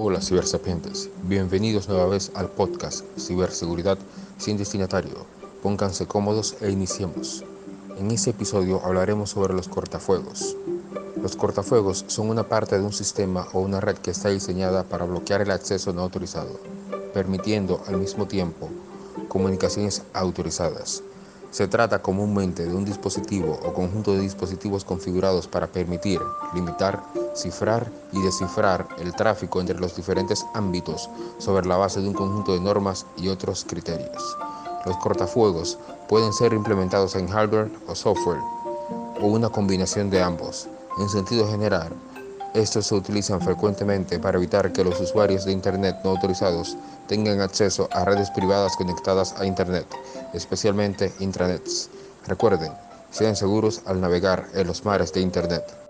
Hola cibersapientes, bienvenidos nueva vez al podcast Ciberseguridad sin destinatario. Pónganse cómodos e iniciemos. En este episodio hablaremos sobre los cortafuegos. Los cortafuegos son una parte de un sistema o una red que está diseñada para bloquear el acceso no autorizado, permitiendo al mismo tiempo comunicaciones autorizadas. Se trata comúnmente de un dispositivo o conjunto de dispositivos configurados para permitir, limitar, cifrar y descifrar el tráfico entre los diferentes ámbitos sobre la base de un conjunto de normas y otros criterios. Los cortafuegos pueden ser implementados en hardware o software o una combinación de ambos. En sentido general, estos se utilizan frecuentemente para evitar que los usuarios de Internet no autorizados tengan acceso a redes privadas conectadas a Internet, especialmente intranets. Recuerden, sean seguros al navegar en los mares de Internet.